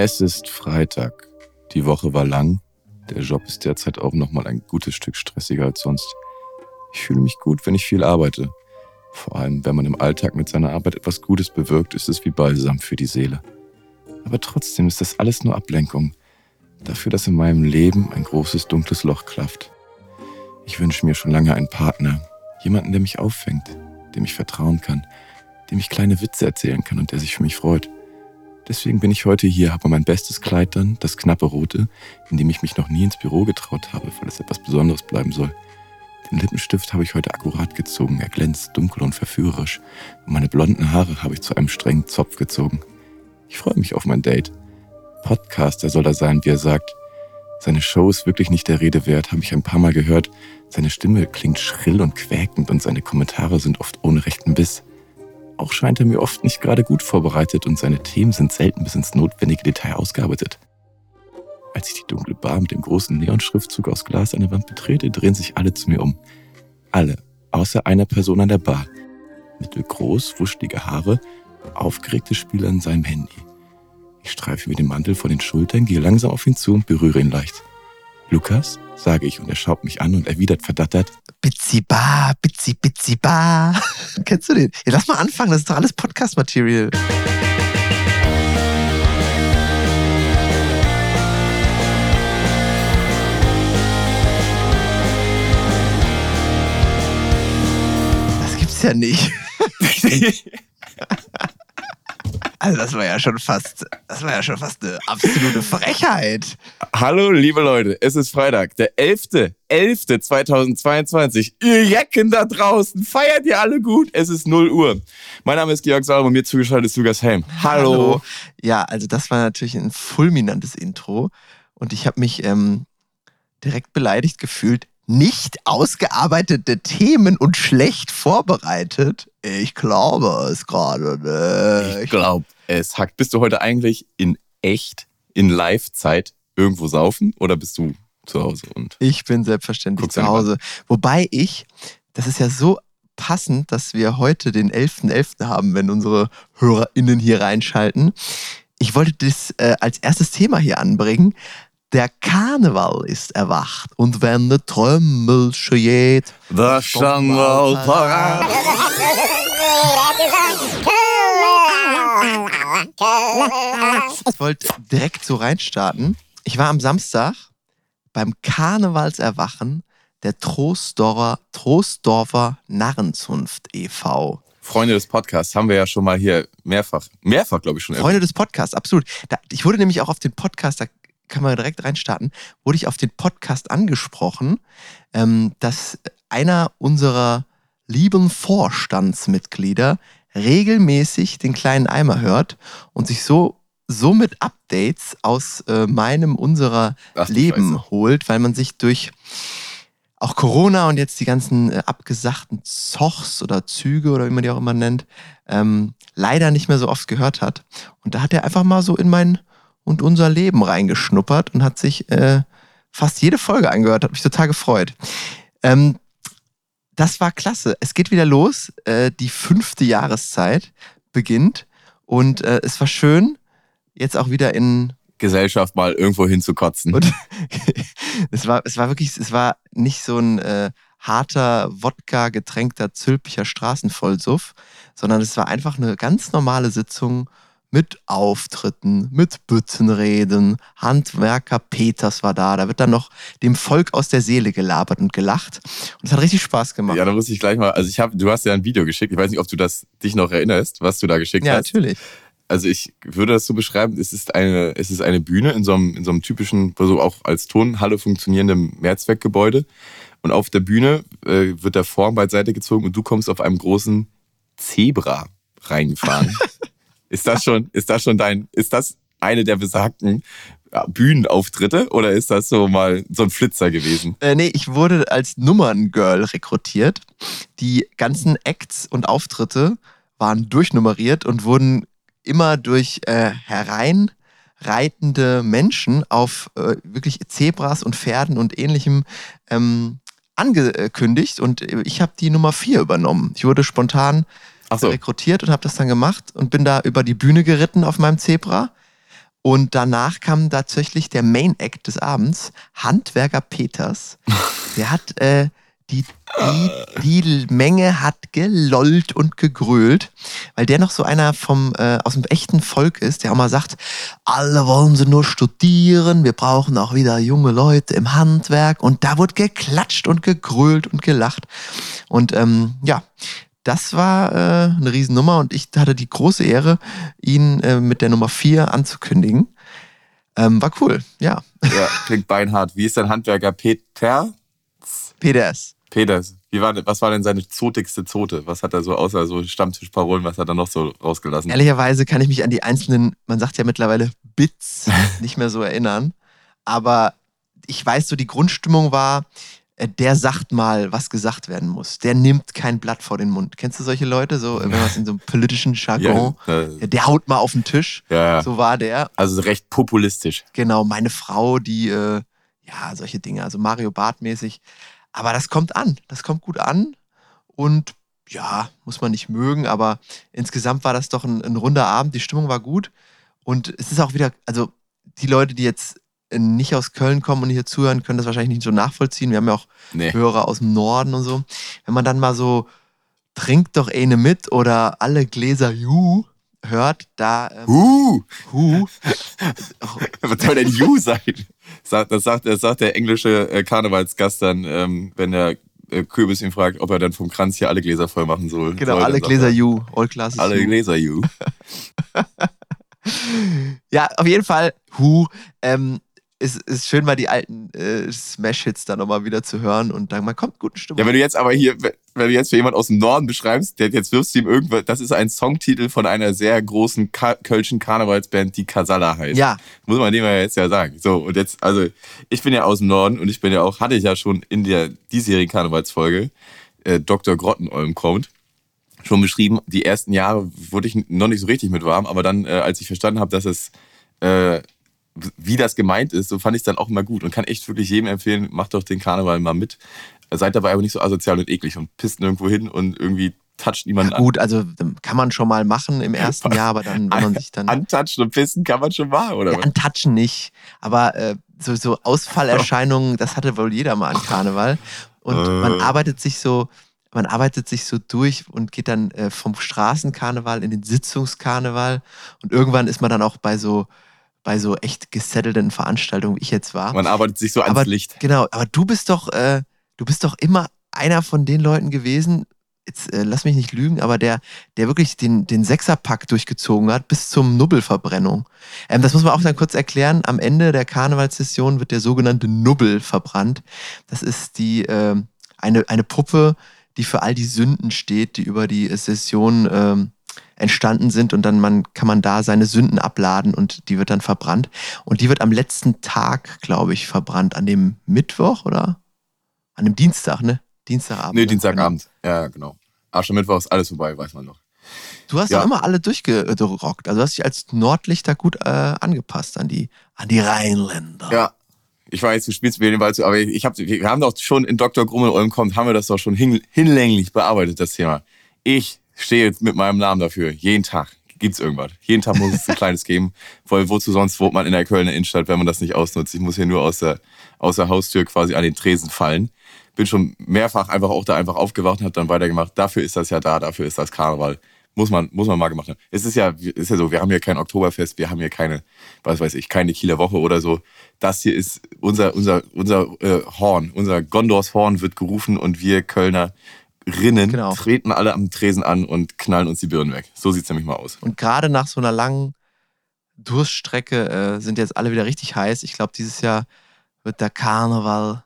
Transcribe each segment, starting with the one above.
Es ist Freitag. Die Woche war lang. Der Job ist derzeit auch nochmal ein gutes Stück stressiger als sonst. Ich fühle mich gut, wenn ich viel arbeite. Vor allem, wenn man im Alltag mit seiner Arbeit etwas Gutes bewirkt, ist es wie Balsam für die Seele. Aber trotzdem ist das alles nur Ablenkung. Dafür, dass in meinem Leben ein großes dunkles Loch klafft. Ich wünsche mir schon lange einen Partner. Jemanden, der mich auffängt, dem ich vertrauen kann, dem ich kleine Witze erzählen kann und der sich für mich freut. Deswegen bin ich heute hier, habe mein bestes Kleid dann, das knappe rote, in dem ich mich noch nie ins Büro getraut habe, weil es etwas Besonderes bleiben soll. Den Lippenstift habe ich heute akkurat gezogen, er glänzt dunkel und verführerisch. Und meine blonden Haare habe ich zu einem strengen Zopf gezogen. Ich freue mich auf mein Date. Podcaster soll er sein, wie er sagt. Seine Show ist wirklich nicht der Rede wert, habe ich ein paar Mal gehört. Seine Stimme klingt schrill und quäkend und seine Kommentare sind oft ohne rechten Biss. Auch scheint er mir oft nicht gerade gut vorbereitet und seine Themen sind selten bis ins notwendige Detail ausgearbeitet. Als ich die dunkle Bar mit dem großen Neonschriftzug aus Glas an der Wand betrete, drehen sich alle zu mir um. Alle, außer einer Person an der Bar. Mittelgroß, wuschelige Haare, aufgeregte Spieler in seinem Handy. Ich streife mir den Mantel von den Schultern, gehe langsam auf ihn zu und berühre ihn leicht. Lukas, sage ich und er schaut mich an und erwidert verdattert. Bitzi ba, bitzi, bitzi ba. Kennst du den? Ja, lass mal anfangen, das ist doch alles Podcast-Material. Das gibt's ja nicht. Also das war ja schon fast, das war ja schon fast eine absolute Frechheit. Hallo, liebe Leute, es ist Freitag, der 11.11.2022. Ihr Jecken da draußen, feiert ihr alle gut? Es ist 0 Uhr. Mein Name ist Georg Sauer und mir zugeschaltet ist Lukas Helm. Hallo. Hallo. Ja, also das war natürlich ein fulminantes Intro und ich habe mich ähm, direkt beleidigt gefühlt nicht ausgearbeitete Themen und schlecht vorbereitet. Ich glaube es gerade nicht. Ich glaube es. Hack, bist du heute eigentlich in echt, in Live-Zeit irgendwo saufen oder bist du zu Hause? Und ich bin selbstverständlich zu Hause. Wobei ich, das ist ja so passend, dass wir heute den 11.11. .11. haben, wenn unsere HörerInnen hier reinschalten. Ich wollte das äh, als erstes Thema hier anbringen, der Karneval ist erwacht und wenn der Trömmel schieht, der Schandel parat. Ich wollte direkt so reinstarten. Ich war am Samstag beim Karnevalserwachen der Trostdorfer, Trostdorfer Narrenzunft e.V. Freunde des Podcasts haben wir ja schon mal hier mehrfach, mehrfach glaube ich schon. Freunde des Podcasts, absolut. ich wurde nämlich auch auf den Podcast, da kann man direkt reinstarten, wurde ich auf den Podcast angesprochen, ähm, dass einer unserer lieben Vorstandsmitglieder regelmäßig den kleinen Eimer hört und sich so somit Updates aus äh, meinem, unserer Ach, Leben Scheiße. holt, weil man sich durch auch Corona und jetzt die ganzen äh, abgesagten Zochs oder Züge oder wie man die auch immer nennt, ähm, leider nicht mehr so oft gehört hat. Und da hat er einfach mal so in mein und unser Leben reingeschnuppert und hat sich äh, fast jede Folge angehört, hat mich total gefreut. Ähm, das war klasse. Es geht wieder los. Äh, die fünfte Jahreszeit beginnt und äh, es war schön, jetzt auch wieder in Gesellschaft mal irgendwo hinzukotzen. Und es war, es war wirklich, es war nicht so ein äh, harter, Wodka getränkter, zülpiger Straßenvollsuff, sondern es war einfach eine ganz normale Sitzung mit Auftritten, mit Büttenreden. Handwerker Peters war da. Da wird dann noch dem Volk aus der Seele gelabert und gelacht. Und es hat richtig Spaß gemacht. Ja, da muss ich gleich mal, also ich habe, du hast ja ein Video geschickt. Ich weiß nicht, ob du das dich noch erinnerst, was du da geschickt ja, hast. Ja, natürlich. Also ich würde das so beschreiben, es ist eine, es ist eine Bühne in so einem, in so einem typischen, so auch als Tonhalle funktionierendem Mehrzweckgebäude. Und auf der Bühne äh, wird der Vorhang beiseite gezogen und du kommst auf einem großen Zebra reingefahren. Ist das schon, ist das schon dein, ist das eine der besagten Bühnenauftritte oder ist das so mal so ein Flitzer gewesen? Äh, nee, ich wurde als Nummerngirl rekrutiert. Die ganzen Acts und Auftritte waren durchnummeriert und wurden immer durch äh, hereinreitende Menschen auf äh, wirklich Zebras und Pferden und ähnlichem ähm, angekündigt und ich habe die Nummer 4 übernommen. Ich wurde spontan so. rekrutiert und habe das dann gemacht und bin da über die Bühne geritten auf meinem Zebra. Und danach kam tatsächlich der Main Act des Abends, Handwerker Peters. Der hat äh, die, die, die Menge hat gelollt und gegrölt, weil der noch so einer vom äh, aus dem echten Volk ist, der auch mal sagt, alle wollen sie nur studieren, wir brauchen auch wieder junge Leute im Handwerk und da wurde geklatscht und gegrölt und gelacht und ähm, ja, das war äh, eine Riesennummer und ich hatte die große Ehre, ihn äh, mit der Nummer 4 anzukündigen. Ähm, war cool, ja. Ja, klingt beinhart. Wie ist dein Handwerker Peter? Peters. Peters. Wie war, was war denn seine zotigste Zote? Was hat er so außer so Stammtischparolen, was hat er noch so rausgelassen? Ehrlicherweise kann ich mich an die einzelnen, man sagt ja mittlerweile Bits, nicht mehr so erinnern. Aber ich weiß so, die Grundstimmung war, der sagt mal, was gesagt werden muss. Der nimmt kein Blatt vor den Mund. Kennst du solche Leute, so wenn man es in so einem politischen Jargon, Ja, ja, der haut mal auf den Tisch. ja. So war der. Also recht populistisch. Genau, meine Frau, die, äh, ja, solche Dinge, also Mario Bart mäßig. Aber das kommt an, das kommt gut an und ja, muss man nicht mögen, aber insgesamt war das doch ein, ein runder Abend, die Stimmung war gut und es ist auch wieder, also die Leute, die jetzt nicht aus Köln kommen und hier zuhören, können das wahrscheinlich nicht so nachvollziehen. Wir haben ja auch Nee. Hörer aus dem Norden und so. Wenn man dann mal so trinkt doch eine mit oder alle Gläser Ju hört, da ähm, Uh, Hu, was soll denn You sein? Das sagt, das sagt der englische äh, Karnevalsgast dann, ähm, wenn der äh, Kürbis ihn fragt, ob er dann vom Kranz hier alle Gläser voll machen soll. genau, soll, alle Gläser er, Ju, all classes Alle Ju. Gläser You. Ja, auf jeden Fall, Hu, ähm, ist, ist schön, mal die alten äh, Smash-Hits da nochmal wieder zu hören und dann, man kommt guten Stimmung. Ja, wenn du jetzt aber hier, wenn du jetzt für jemand aus dem Norden beschreibst, der jetzt wirfst du ihm irgendwas, das ist ein Songtitel von einer sehr großen Ka kölschen Karnevalsband, die Kasala heißt. ja, Muss man dem ja jetzt ja sagen. So, und jetzt, also, ich bin ja aus dem Norden und ich bin ja auch, hatte ich ja schon in der diesjährigen Karnevalsfolge, äh, Dr. Grottenolm kommt, schon beschrieben. Die ersten Jahre wurde ich noch nicht so richtig mit warm, aber dann, äh, als ich verstanden habe, dass es, äh, wie das gemeint ist, so fand ich es dann auch immer gut und kann echt wirklich jedem empfehlen, macht doch den Karneval mal mit. Seid dabei aber nicht so asozial und eklig und pisst nirgendwo hin und irgendwie toucht niemanden an. gut, also ähm, kann man schon mal machen im ersten Jahr, aber dann, wenn man sich dann. Antatschen und pissen kann man schon mal, oder Ja, antatschen nicht, aber äh, so, so Ausfallerscheinungen, das hatte wohl jeder mal an Karneval. Und Äh. man arbeitet sich so, man arbeitet sich so durch und geht dann äh, vom Straßenkarneval in den Sitzungskarneval. Und irgendwann ist man dann auch bei so, bei so echt gesettelten Veranstaltungen, wie ich jetzt war. Man arbeitet sich so ans aber, Licht. Genau, aber du bist doch, äh, du bist doch immer einer von den Leuten gewesen, jetzt äh, lass mich nicht lügen, aber der, der wirklich den, den Sechserpack durchgezogen hat bis zum Nubbelverbrennung. Ähm, das muss man auch dann kurz erklären. Am Ende der Karnevalssession wird der sogenannte Nubbel verbrannt. Das ist die, ähm, eine, eine Puppe, die für all die Sünden steht, die über die Session ähm, entstanden sind und dann man, kann man da seine Sünden abladen und die wird dann verbrannt. Und die wird am letzten Tag, glaube ich, verbrannt. An dem Mittwoch oder? An dem Dienstag, ne? Dienstagabend. Nee, ne? Dienstagabend. Ja, genau. Aschermittwoch ist alles vorbei, weiß man noch. Genau. Du hast Ja. doch immer alle durchgerockt. Also du hast dich als Nordlichter gut äh, angepasst an die, an die Rheinländer. Ja. Ich weiß, du spielst mir den Ball zu, aber ich hab, wir haben doch schon in Dr. Grummel Ulm kommt, haben wir das doch schon hin, hinlänglich bearbeitet, das Thema. Ich stehe jetzt mit meinem Namen dafür. Jeden Tag gibt's irgendwas. Jeden Tag muss es ein kleines geben. Weil wozu sonst wohnt man in der Kölner Innenstadt, wenn man das nicht ausnutzt? Ich muss hier nur aus der, aus der Haustür quasi an den Tresen fallen. Bin schon mehrfach einfach auch da einfach aufgewacht und habe dann weitergemacht. Dafür ist das ja da, dafür ist das Karneval. Muss man, muss man mal gemacht haben. Es ist ja, ist ja so, wir haben hier kein Oktoberfest, wir haben hier keine, was weiß ich, keine Kieler Woche oder so. Das hier ist unser, unser, unser äh, Horn, unser Gondors Horn wird gerufen und wir Kölner Rinnen Genau. treten alle am Tresen an und knallen uns die Birnen weg. So sieht's nämlich mal aus. Und gerade nach so einer langen Durststrecke äh, sind jetzt alle wieder richtig heiß. Ich glaube, dieses Jahr wird der Karneval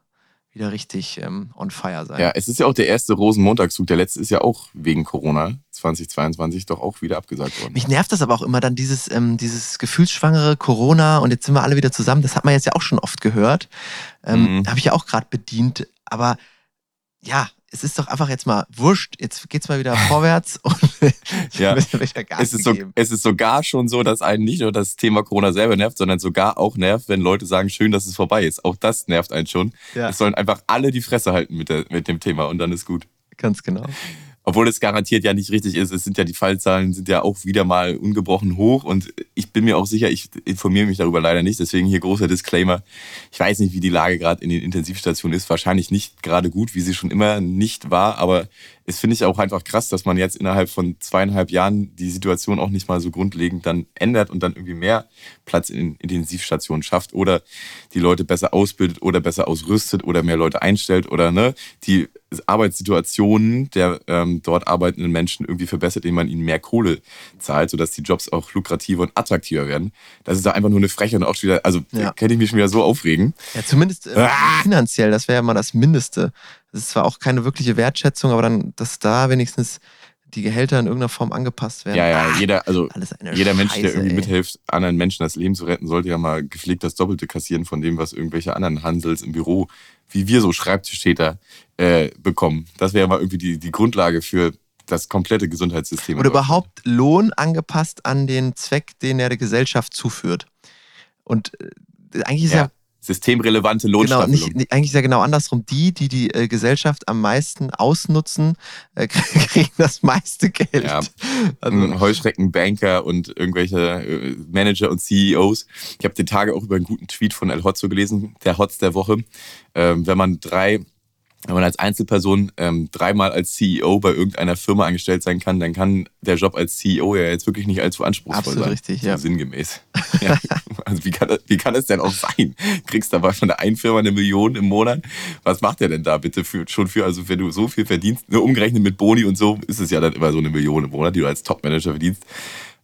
wieder richtig ähm, on fire sein. Ja, es ist ja auch der erste Rosenmontagszug. Der letzte ist ja auch wegen Corona 2022 doch auch wieder abgesagt worden. Mich nervt das aber auch immer dann dieses, ähm, dieses gefühlsschwangere Corona und jetzt sind wir alle wieder zusammen. Das hat man jetzt ja auch schon oft gehört. Ähm, Mhm. Habe ich ja auch gerade bedient. Aber ja, es ist doch einfach jetzt mal wurscht. Jetzt geht's mal wieder vorwärts und Ja. Gas Es ist, so, es ist sogar schon so, dass einen nicht nur das Thema Corona selber nervt, sondern sogar auch nervt, wenn Leute sagen, schön, dass es vorbei ist. Auch das nervt einen schon. Ja. Es sollen einfach alle die Fresse halten mit, der, mit dem Thema und dann ist gut. Ganz genau. Obwohl es garantiert ja nicht richtig ist. Es sind ja die Fallzahlen sind ja auch wieder mal ungebrochen hoch und ich bin mir auch sicher, ich informiere mich darüber leider nicht. Deswegen hier großer Disclaimer. Ich weiß nicht, wie die Lage gerade in den Intensivstationen ist. Wahrscheinlich nicht gerade gut, wie sie schon immer nicht war. Aber es finde ich auch einfach krass, dass man jetzt innerhalb von zweieinhalb Jahren die Situation auch nicht mal so grundlegend dann ändert und dann irgendwie mehr Platz in Intensivstationen schafft oder die Leute besser ausbildet oder besser ausrüstet oder mehr Leute einstellt oder ne, die Arbeitssituationen der ähm, dort arbeitenden Menschen irgendwie verbessert, indem man ihnen mehr Kohle zahlt, sodass die Jobs auch lukrativer und attraktiver werden. Das ist da einfach nur eine Freche und auch schon wieder, also ja. kann ich mich schon wieder so aufregen. Ja, zumindest äh, ah! finanziell, das wäre ja mal das Mindeste. Das ist zwar auch keine wirkliche Wertschätzung, aber dann, dass da wenigstens die Gehälter in irgendeiner Form angepasst werden. Ja, ja, ah, jeder, also jeder Mensch, der irgendwie ey. mithilft, anderen Menschen das Leben zu retten, sollte ja mal gepflegt das Doppelte kassieren von dem, was irgendwelche anderen Handels im Büro, wie wir so Schreibtischtäter, äh, bekommen. Das wäre mal irgendwie die, die Grundlage für das komplette Gesundheitssystem. Oder überhaupt Lohn angepasst an den Zweck, den er der Gesellschaft zuführt. Und äh, eigentlich ist ja, ja systemrelevante Lohnstaffelung. Genau, nicht, eigentlich ist ja genau andersrum. Die, die die äh, Gesellschaft am meisten ausnutzen, äh, kriegen das meiste Geld. Ja. Also, Heuschreckenbanker und irgendwelche äh, Manager und CEOs. Ich habe die Tage auch über einen guten Tweet von El Hotzo gelesen, der Hotz der Woche. Ähm, wenn man drei wenn man als Einzelperson ähm, dreimal als CEO bei irgendeiner Firma angestellt sein kann, dann kann der Job als CEO ja jetzt wirklich nicht allzu anspruchsvoll Absolut sein. richtig, ja. Sinngemäß. ja. Also wie kann, das, wie kann es denn auch sein? Kriegst dabei von der einen Firma eine Million im Monat? Was macht der denn da bitte für, schon für, also wenn du so viel verdienst, nur umgerechnet mit Boni und so, ist es ja dann immer so eine Million im Monat, die du als Topmanager verdienst.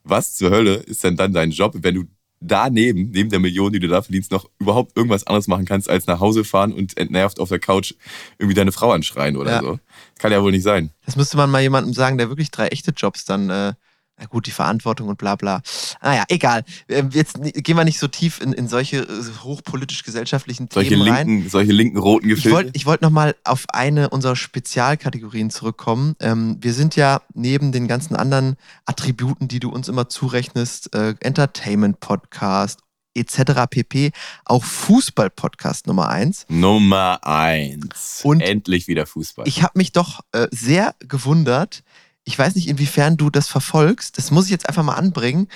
Was zur Hölle ist denn dann dein Job, wenn du daneben, neben der Million, die du da verdienst, noch überhaupt irgendwas anderes machen kannst, als nach Hause fahren und entnervt auf der Couch irgendwie deine Frau anschreien oder ja. so. Kann ja wohl nicht sein. Das müsste man mal jemandem sagen, der wirklich drei echte Jobs dann äh, na gut, die Verantwortung und bla bla. Naja, egal. Ähm, jetzt gehen wir nicht so tief in, in solche äh, hochpolitisch-gesellschaftlichen Themen linken, rein. Solche linken, roten Gefilde. Ich wollte ich wollt nochmal auf eine unserer Spezialkategorien zurückkommen. Ähm, wir sind ja neben den ganzen anderen Attributen, die du uns immer zurechnest, äh, Entertainment-Podcast, etc. pp. Auch Fußball-Podcast Nummer eins. Nummer eins. Und endlich wieder Fußball. Ich habe mich doch äh, sehr gewundert, ich weiß nicht, inwiefern du das verfolgst, das muss ich jetzt einfach mal anbringen.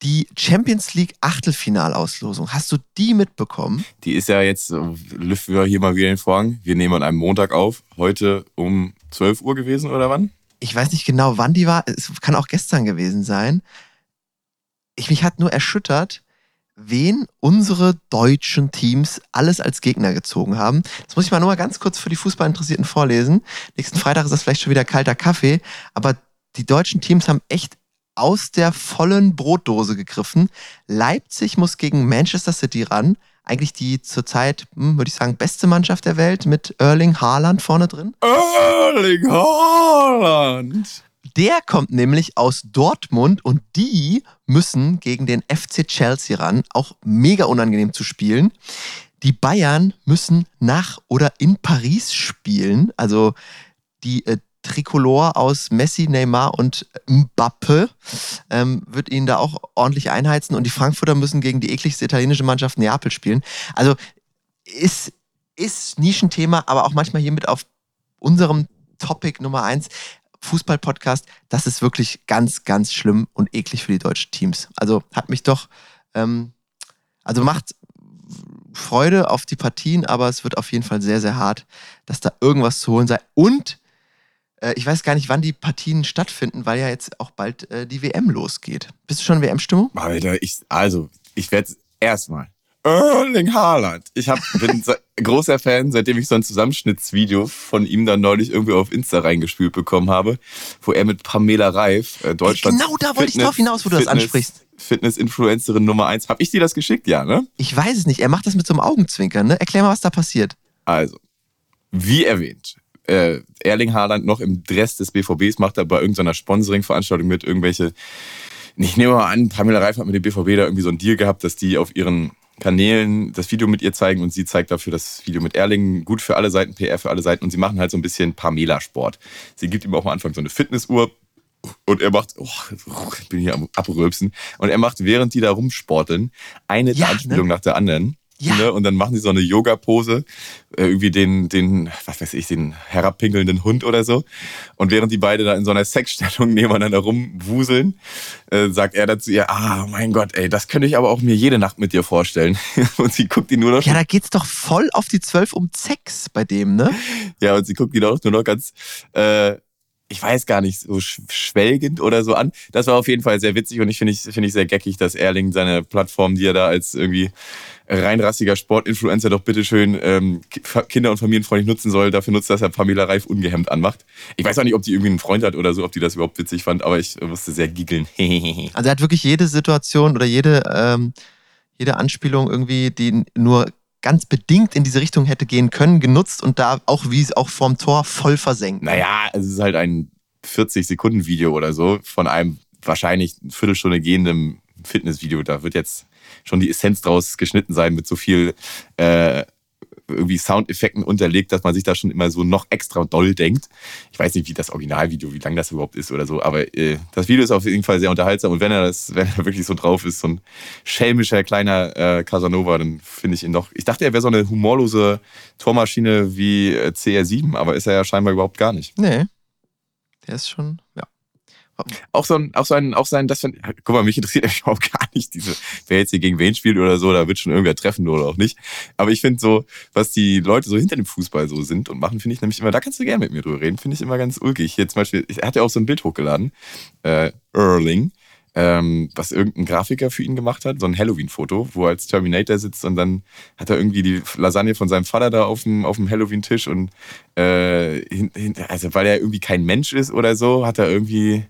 Die Champions League Achtelfinalauslosung, hast du die mitbekommen? Die ist ja jetzt, lüften wir hier mal wieder den Vorhang. Wir nehmen an einem Montag auf, heute um 12 Uhr gewesen oder wann? Ich weiß nicht genau, wann die war. Es kann auch gestern gewesen sein. Ich, mich hat nur erschüttert, wen unsere deutschen Teams alles als Gegner gezogen haben. Das muss ich mal nur mal ganz kurz für die Fußballinteressierten vorlesen. Nächsten Freitag ist das vielleicht schon wieder kalter Kaffee, aber die deutschen Teams haben echt aus der vollen Brotdose gegriffen. Leipzig muss gegen Manchester City ran. Eigentlich die zurzeit, hm, würde ich sagen, beste Mannschaft der Welt mit Erling Haaland vorne drin. Erling Haaland! Der kommt nämlich aus Dortmund und die müssen gegen den FC Chelsea ran. Auch mega unangenehm zu spielen. Die Bayern müssen nach oder in Paris spielen. Also die äh, Tricolor aus Messi, Neymar und Mbappe ähm, wird ihnen da auch ordentlich einheizen. Und die Frankfurter müssen gegen die ekligste italienische Mannschaft Neapel spielen. Also ist, ist Nischenthema, aber auch manchmal hier mit auf unserem Topic Nummer eins. Fußball-Podcast, das ist wirklich ganz, ganz schlimm und eklig für die deutschen Teams. Also hat mich doch, ähm, also macht Freude auf die Partien, aber es wird auf jeden Fall sehr, sehr hart, dass da irgendwas zu holen sei. Und äh, ich weiß gar nicht, wann die Partien stattfinden, weil ja jetzt auch bald äh, die WM losgeht. Bist du schon WM-Stimmung? Alter, ich, also, ich werde erstmal Erling Haaland. Ich hab, bin großer Fan, seitdem ich so ein Zusammenschnittsvideo von ihm dann neulich irgendwie auf Insta reingespielt bekommen habe, wo er mit Pamela Reif, äh, Deutschland. Genau da wollte ich drauf hinaus, wo du Fitness, das ansprichst. Fitness-Influencerin Nummer eins. Hab ich dir das geschickt? Ja, ne? Ich weiß es nicht. Er macht das mit so einem Augenzwinkern, ne? Erklär mal, was da passiert. Also, wie erwähnt, äh, Erling Haaland noch im Dress des BVBs macht er bei irgendeiner Sponsoring-Veranstaltung mit irgendwelche. Ich nehme mal an, Pamela Reif hat mit dem BVB da irgendwie so einen Deal gehabt, dass die auf ihren Kanälen das Video mit ihr zeigen und sie zeigt dafür das Video mit Erling. Gut für alle Seiten, PR für alle Seiten und sie machen halt so ein bisschen Pamela-Sport. Sie gibt ihm auch am Anfang so eine Fitnessuhr und er macht, oh, ich bin hier am Abrülpsen, und er macht, während die da rumsporteln, eine ja, Anspielung ne? nach der anderen. Ja. Ne? Und dann machen sie so eine Yoga-Pose, äh, irgendwie den, den, was weiß ich, den herabpinkelnden Hund oder so. Und während die beide da in so einer Sexstellung nebeneinander rumwuseln, äh, sagt er dazu ihr, ah, mein Gott, ey, das könnte ich aber auch mir jede Nacht mit dir vorstellen. und sie guckt ihn nur noch. Ja, da geht's doch voll auf die Zwölf um Sex bei dem, ne? Ja, und sie guckt ihn auch nur noch ganz, äh, ich weiß gar nicht, so schwelgend oder so an. Das war auf jeden Fall sehr witzig und ich finde ich, finde ich sehr geckig, dass Erling seine Plattform, die er da als irgendwie reinrassiger Sportinfluencer doch bitteschön ähm, kinder- und familienfreundlich nutzen soll, dafür nutzt, dass er Pamela Reif ungehemmt anmacht. Ich weiß auch nicht, ob die irgendwie einen Freund hat oder so, ob die das überhaupt witzig fand, aber ich musste sehr giggeln. also er hat wirklich jede Situation oder jede, ähm, jede Anspielung irgendwie, die nur ganz bedingt in diese Richtung hätte gehen können, genutzt und da auch, wie es auch vorm Tor, voll versenkt. Naja, es ist halt ein 40-Sekunden-Video oder so von einem wahrscheinlich eine Viertelstunde gehenden Fitnessvideo. Da wird jetzt schon die Essenz draus geschnitten sein mit so viel äh, irgendwie Soundeffekten unterlegt, dass man sich da schon immer so noch extra doll denkt. Ich weiß nicht, wie das Originalvideo, wie lang das überhaupt ist oder so, aber äh, das Video ist auf jeden Fall sehr unterhaltsam und wenn er das, wenn er wirklich so drauf ist, so ein schelmischer kleiner äh, Casanova, dann finde ich ihn doch. Ich dachte, er wäre so eine humorlose Tormaschine wie äh, CR7, aber ist er ja scheinbar überhaupt gar nicht. Nee. Der ist schon, ja auch so ein, auch so ein, auch sein, das find, guck mal, mich interessiert eigentlich überhaupt gar nicht diese, wer jetzt hier gegen wen spielt oder so, da wird schon irgendwer treffen oder auch nicht. Aber ich finde so, was die Leute so hinter dem Fußball so sind und machen, finde ich nämlich immer, da kannst du gerne mit mir drüber reden, finde ich immer ganz ulkig. Hier zum Beispiel, er hat ja auch so ein Bild hochgeladen, äh, Erling, ähm, was irgendein Grafiker für ihn gemacht hat, so ein Halloween-Foto, wo er als Terminator sitzt und dann hat er irgendwie die Lasagne von seinem Vater da auf dem, auf dem Halloween-Tisch und äh, hin, hin, also weil er irgendwie kein Mensch ist oder so, hat er irgendwie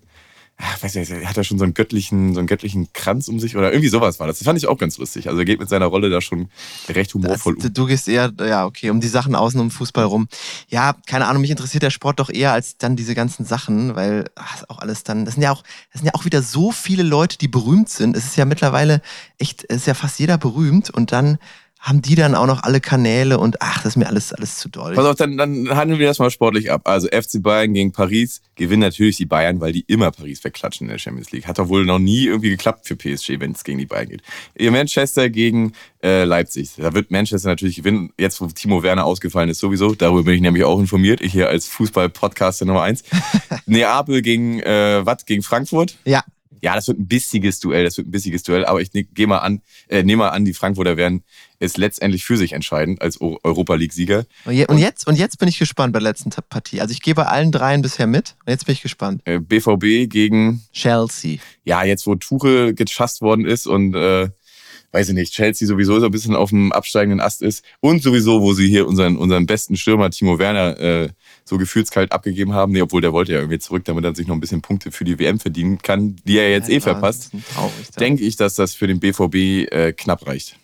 ach, weiß nicht, hat er schon so einen göttlichen, so einen göttlichen Kranz um sich oder irgendwie sowas war das. Das fand ich auch ganz lustig. Also er geht mit seiner Rolle da schon recht humorvoll das, um. Du gehst eher, ja, okay, um die Sachen außen um Fußball rum. Ja, keine Ahnung, mich interessiert der Sport doch eher als dann diese ganzen Sachen, weil ach, auch alles dann, das sind ja auch, das sind ja auch wieder so viele Leute, die berühmt sind. Es ist ja mittlerweile echt, es ist ja fast jeder berühmt und dann haben die dann auch noch alle Kanäle und ach, das ist mir alles, alles zu doll. Pass auf, dann, dann handeln wir das mal sportlich ab. Also FC Bayern gegen Paris gewinnen natürlich die Bayern, weil die immer Paris wegklatschen in der Champions League. Hat doch wohl noch nie irgendwie geklappt für PSG, wenn es gegen die Bayern geht. Ihr Manchester gegen äh, Leipzig. Da wird Manchester natürlich gewinnen. Jetzt, wo Timo Werner ausgefallen ist, sowieso. Darüber bin ich nämlich auch informiert. Ich hier als Fußball-Podcaster Nummer eins. Neapel gegen, äh, was? Gegen Frankfurt? Ja. Ja, das wird ein bissiges Duell, das wird ein bissiges Duell, aber ich ne, gehe mal an, äh, nehme mal an, die Frankfurter werden es letztendlich für sich entscheiden als Europa League-Sieger. Und jetzt, und jetzt bin ich gespannt bei der letzten Partie. Also ich gehe bei allen dreien bisher mit und jetzt bin ich gespannt. Äh, BVB gegen Chelsea. Ja, jetzt wo Tuchel gechast worden ist und äh, weiß ich nicht, Chelsea sowieso so ein bisschen auf dem absteigenden Ast ist und sowieso, wo sie hier unseren, unseren besten Stürmer Timo Werner äh, so gefühlskalt abgegeben haben. Nee, obwohl der wollte ja irgendwie zurück, damit er sich noch ein bisschen Punkte für die WM verdienen kann, die er jetzt ja, eh verpasst. Denke ich, dass das für den BVB äh, knapp reicht.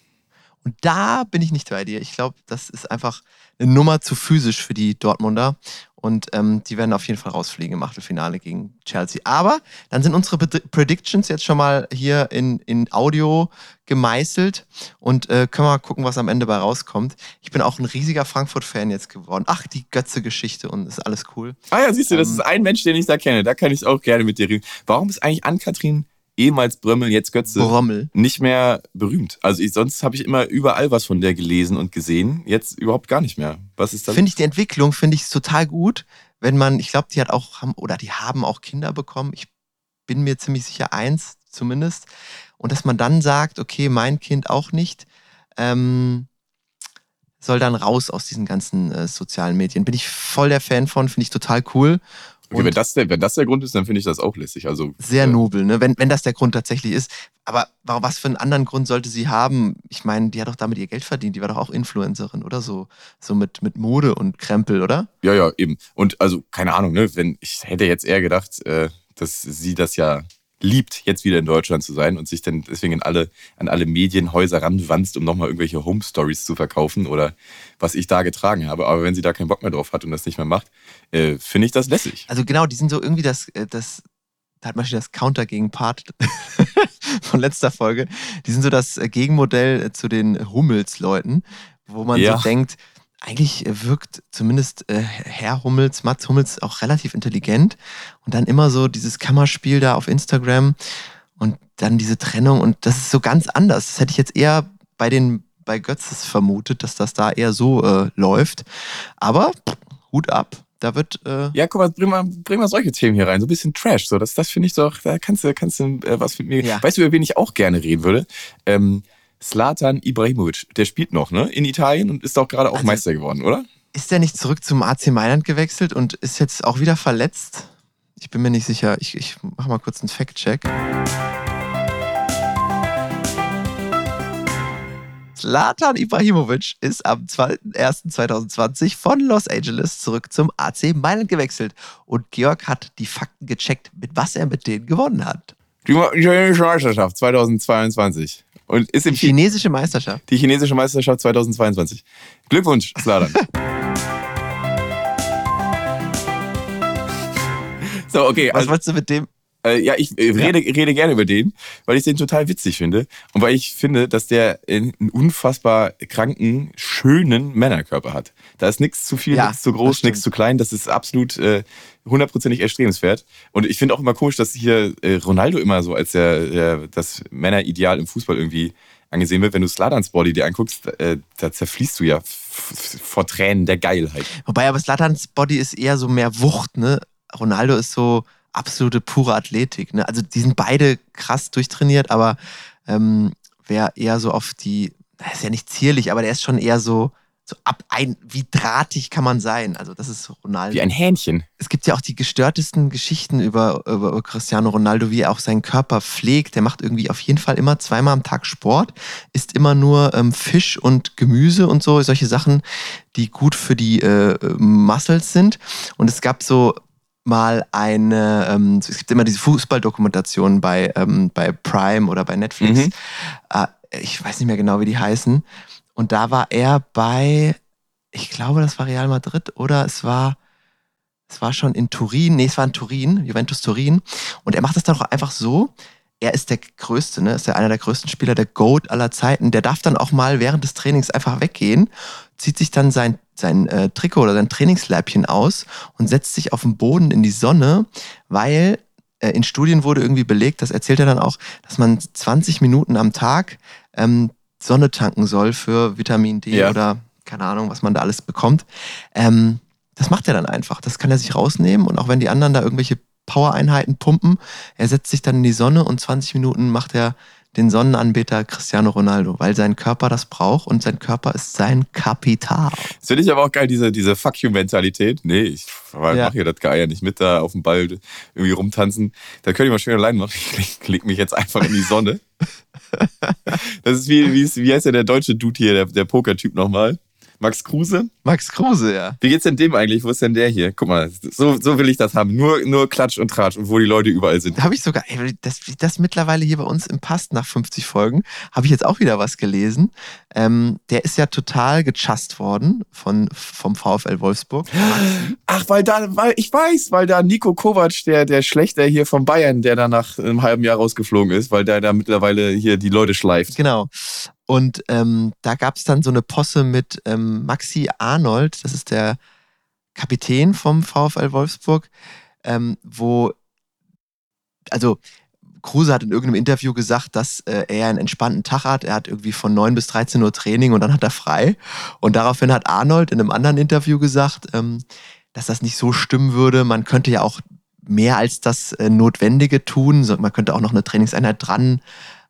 Und da bin ich nicht bei dir. Ich glaube, das ist einfach eine Nummer zu physisch für die Dortmunder. Und ähm, die werden auf jeden Fall rausfliegen im Achtelfinale gegen Chelsea. Aber dann sind unsere Predictions jetzt schon mal hier in, in Audio gemeißelt und äh, können wir gucken, was am Ende bei rauskommt. Ich bin auch ein riesiger Frankfurt-Fan jetzt geworden. Ach, die Götze-Geschichte und ist alles cool. Ah ja, siehst du, das ähm, ist ein Mensch, den ich da kenne. Da kann ich auch gerne mit dir reden. Warum ist eigentlich Ann-Kathrin ehemals Brömmel, jetzt Götze, Brommel. nicht mehr berühmt. Also ich, sonst habe ich immer überall was von der gelesen und gesehen. Jetzt überhaupt gar nicht mehr. Was ist das? Finde ich die Entwicklung, finde ich total gut, wenn man, ich glaube, die hat auch, haben, oder die haben auch Kinder bekommen. Ich bin mir ziemlich sicher, eins zumindest. Und dass man dann sagt, okay, mein Kind auch nicht, ähm, soll dann raus aus diesen ganzen äh, sozialen Medien. Bin ich voll der Fan von, finde ich total cool. Okay, wenn das, der, wenn das der Grund ist, dann finde ich das auch lässig. Also, sehr äh, nobel, ne? wenn, wenn das der Grund tatsächlich ist. Aber was für einen anderen Grund sollte sie haben? Ich meine, die hat doch damit ihr Geld verdient. Die war doch auch Influencerin, oder so? So mit, mit Mode und Krempel, oder? Ja, ja, eben. Und also, keine Ahnung, ne? Wenn, ich hätte jetzt eher gedacht, äh, dass sie das ja liebt, jetzt wieder in Deutschland zu sein und sich dann deswegen in alle, an alle Medienhäuser ranwanzt, um nochmal irgendwelche Home-Stories zu verkaufen oder was ich da getragen habe. Aber wenn sie da keinen Bock mehr drauf hat und das nicht mehr macht, äh, finde ich das lässig. Also genau, die sind so irgendwie das, äh, das da hat man schon das Counter gegen Part von letzter Folge. Die sind so das äh, Gegenmodell äh, zu den Hummels-Leuten, wo man ja. so denkt, eigentlich wirkt zumindest äh, Herr Hummels, Mats Hummels auch relativ intelligent und dann immer so dieses Kammerspiel da auf Instagram und dann diese Trennung und das ist so ganz anders. Das hätte ich jetzt eher bei den bei Götzes vermutet, dass das da eher so äh, läuft. Aber Hut ab. Da wird. Äh ja, guck mal, bring mal, bring mal solche Themen hier rein. So ein bisschen Trash. So, das, das finde ich doch, da kannst du, kannst du äh, was mit mir. Ja. Weißt du, über wen ich auch gerne reden würde? Ähm, Slatan Ibrahimovic. Der spielt noch, ne? In Italien und ist auch gerade auch also, Meister geworden, oder? Ist der nicht zurück zum AC Mailand gewechselt und ist jetzt auch wieder verletzt? Ich bin mir nicht sicher. Ich, ich mache mal kurz einen Fact-Check. Zlatan Ibrahimovic ist am 2.1.2020 von Los Angeles zurück zum AC Mailand gewechselt. Und Georg hat die Fakten gecheckt, mit was er mit denen gewonnen hat. Die chinesische Meisterschaft 2022. Und ist im die chinesische Meisterschaft. Die chinesische Meisterschaft 2022. Glückwunsch, Slatan. so, okay. Was also, wolltest du mit dem? Äh, ja, ich äh, rede, ja. rede gerne über den, weil ich den total witzig finde. Und weil ich finde, dass der einen unfassbar kranken, schönen Männerkörper hat. Da ist nichts zu viel, ja, nichts zu groß, nichts zu klein. Das ist absolut äh, hundertprozentig erstrebenswert. Und ich finde auch immer komisch, dass hier äh, Ronaldo immer so als der, der, das Männerideal im Fußball irgendwie angesehen wird. Wenn du Slatans Body dir anguckst, äh, da zerfließt du ja vor Tränen der Geilheit. Wobei aber Slatans Body ist eher so mehr Wucht, ne? Ronaldo ist so absolute pure Athletik. Ne? Also die sind beide krass durchtrainiert, aber ähm, wer eher so auf die, der ist ja nicht zierlich, aber der ist schon eher so, so ab ein, wie drahtig kann man sein? Also das ist Ronaldo. Wie ein Hähnchen. Es gibt ja auch die gestörtesten Geschichten über, über Cristiano Ronaldo, wie er auch seinen Körper pflegt. Der macht irgendwie auf jeden Fall immer zweimal am Tag Sport, isst immer nur ähm, Fisch und Gemüse und so, solche Sachen, die gut für die äh, Muscles sind. Und es gab so mal eine, ähm, es gibt immer diese Fußballdokumentationen bei, ähm, bei Prime oder bei Netflix. Mhm. Äh, ich weiß nicht mehr genau, wie die heißen. Und da war er bei, ich glaube, das war Real Madrid oder es war, es war schon in Turin, nee, es war in Turin, Juventus Turin. Und er macht das dann auch einfach so, er ist der Größte, ne? ist ja einer der größten Spieler, der GOAT aller Zeiten. Der darf dann auch mal während des Trainings einfach weggehen, zieht sich dann sein, sein äh, Trikot oder sein Trainingsleibchen aus und setzt sich auf den Boden in die Sonne, weil äh, in Studien wurde irgendwie belegt, das erzählt er dann auch, dass man 20 Minuten am Tag ähm, Sonne tanken soll für Vitamin D ja. oder keine Ahnung, was man da alles bekommt. Ähm, das macht er dann einfach. Das kann er sich rausnehmen und auch wenn die anderen da irgendwelche Power-Einheiten pumpen. Er setzt sich dann in die Sonne und 20 Minuten macht er den Sonnenanbeter Cristiano Ronaldo, weil sein Körper das braucht und sein Körper ist sein Kapital. Das finde ich aber auch geil, diese, diese Fuck you-Mentalität. Nee, ich ja. mache hier das Geier nicht mit, da auf dem Ball irgendwie rumtanzen. Da könnte ich mal schön allein machen. Ich leg mich jetzt einfach in die Sonne. das ist wie, wie, wie heißt der, der deutsche Dude hier, der, der Poker-Typ nochmal? Max Kruse? Max Kruse, ja. Wie geht's denn dem eigentlich? Wo ist denn der hier? Guck mal, so, so will ich das haben. Nur, nur Klatsch und Tratsch und wo die Leute überall sind. Habe ich sogar, ey, das, das mittlerweile hier bei uns im Past nach 50 Folgen, habe ich jetzt auch wieder was gelesen. Ähm, der ist ja total gechast worden von, vom VfL Wolfsburg. Ach, weil da, weil ich weiß, weil da Nico Kovac, der, der Schlechter hier von Bayern, der da nach einem halben Jahr rausgeflogen ist, weil der da mittlerweile hier die Leute schleift. Genau. Und ähm, da gab es dann so eine Posse mit ähm, Maxi Arnold, das ist der Kapitän vom VfL Wolfsburg, ähm, wo, also Kruse hat in irgendeinem Interview gesagt, dass äh, er einen entspannten Tag hat. Er hat irgendwie von 9 bis 13 Uhr Training und dann hat er frei. Und daraufhin hat Arnold in einem anderen Interview gesagt, ähm, dass das nicht so stimmen würde. Man könnte ja auch mehr als das äh, Notwendige tun. Man könnte auch noch eine Trainingseinheit dran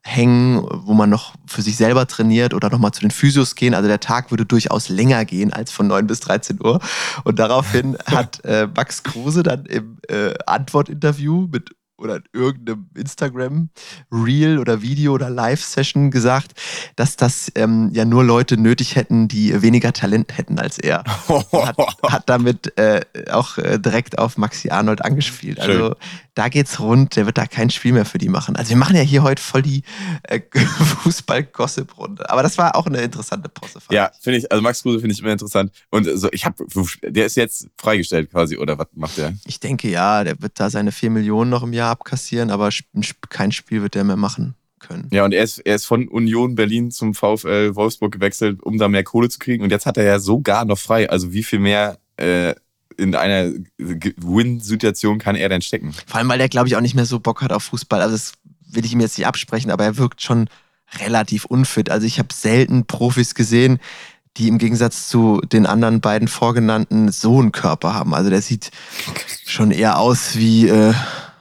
hängen, wo man noch für sich selber trainiert oder nochmal zu den Physios gehen. Also der Tag würde durchaus länger gehen als von 9 bis 13 Uhr. Und daraufhin hat äh, Max Kruse dann im äh, Antwortinterview mit oder in irgendeinem Instagram-Reel oder Video oder Live-Session gesagt, dass das ähm, ja nur Leute nötig hätten, die weniger Talent hätten als er. hat, hat damit äh, auch äh, direkt auf Maxi Arnold angespielt. Also Schön. Da geht's rund, der wird da kein Spiel mehr für die machen. Also wir machen ja hier heute voll die äh, Fußball-Gossip-Runde. Aber das war auch eine interessante Posse. Ja, finde ich, also Max Kruse finde ich immer interessant. Und so, ich habe, der ist jetzt freigestellt quasi, oder was macht der? Ich denke ja, der wird da seine 4 Millionen noch im Jahr abkassieren, aber kein Spiel wird er mehr machen können. Ja, und er ist, er ist von Union Berlin zum VfL Wolfsburg gewechselt, um da mehr Kohle zu kriegen. Und jetzt hat er ja sogar noch frei. Also wie viel mehr äh, in einer Win-Situation kann er denn stecken? Vor allem, weil der, glaube ich, auch nicht mehr so Bock hat auf Fußball. Also das will ich ihm jetzt nicht absprechen, aber er wirkt schon relativ unfit. Also ich habe selten Profis gesehen, die im Gegensatz zu den anderen beiden vorgenannten so einen Körper haben. Also der sieht schon eher aus wie äh,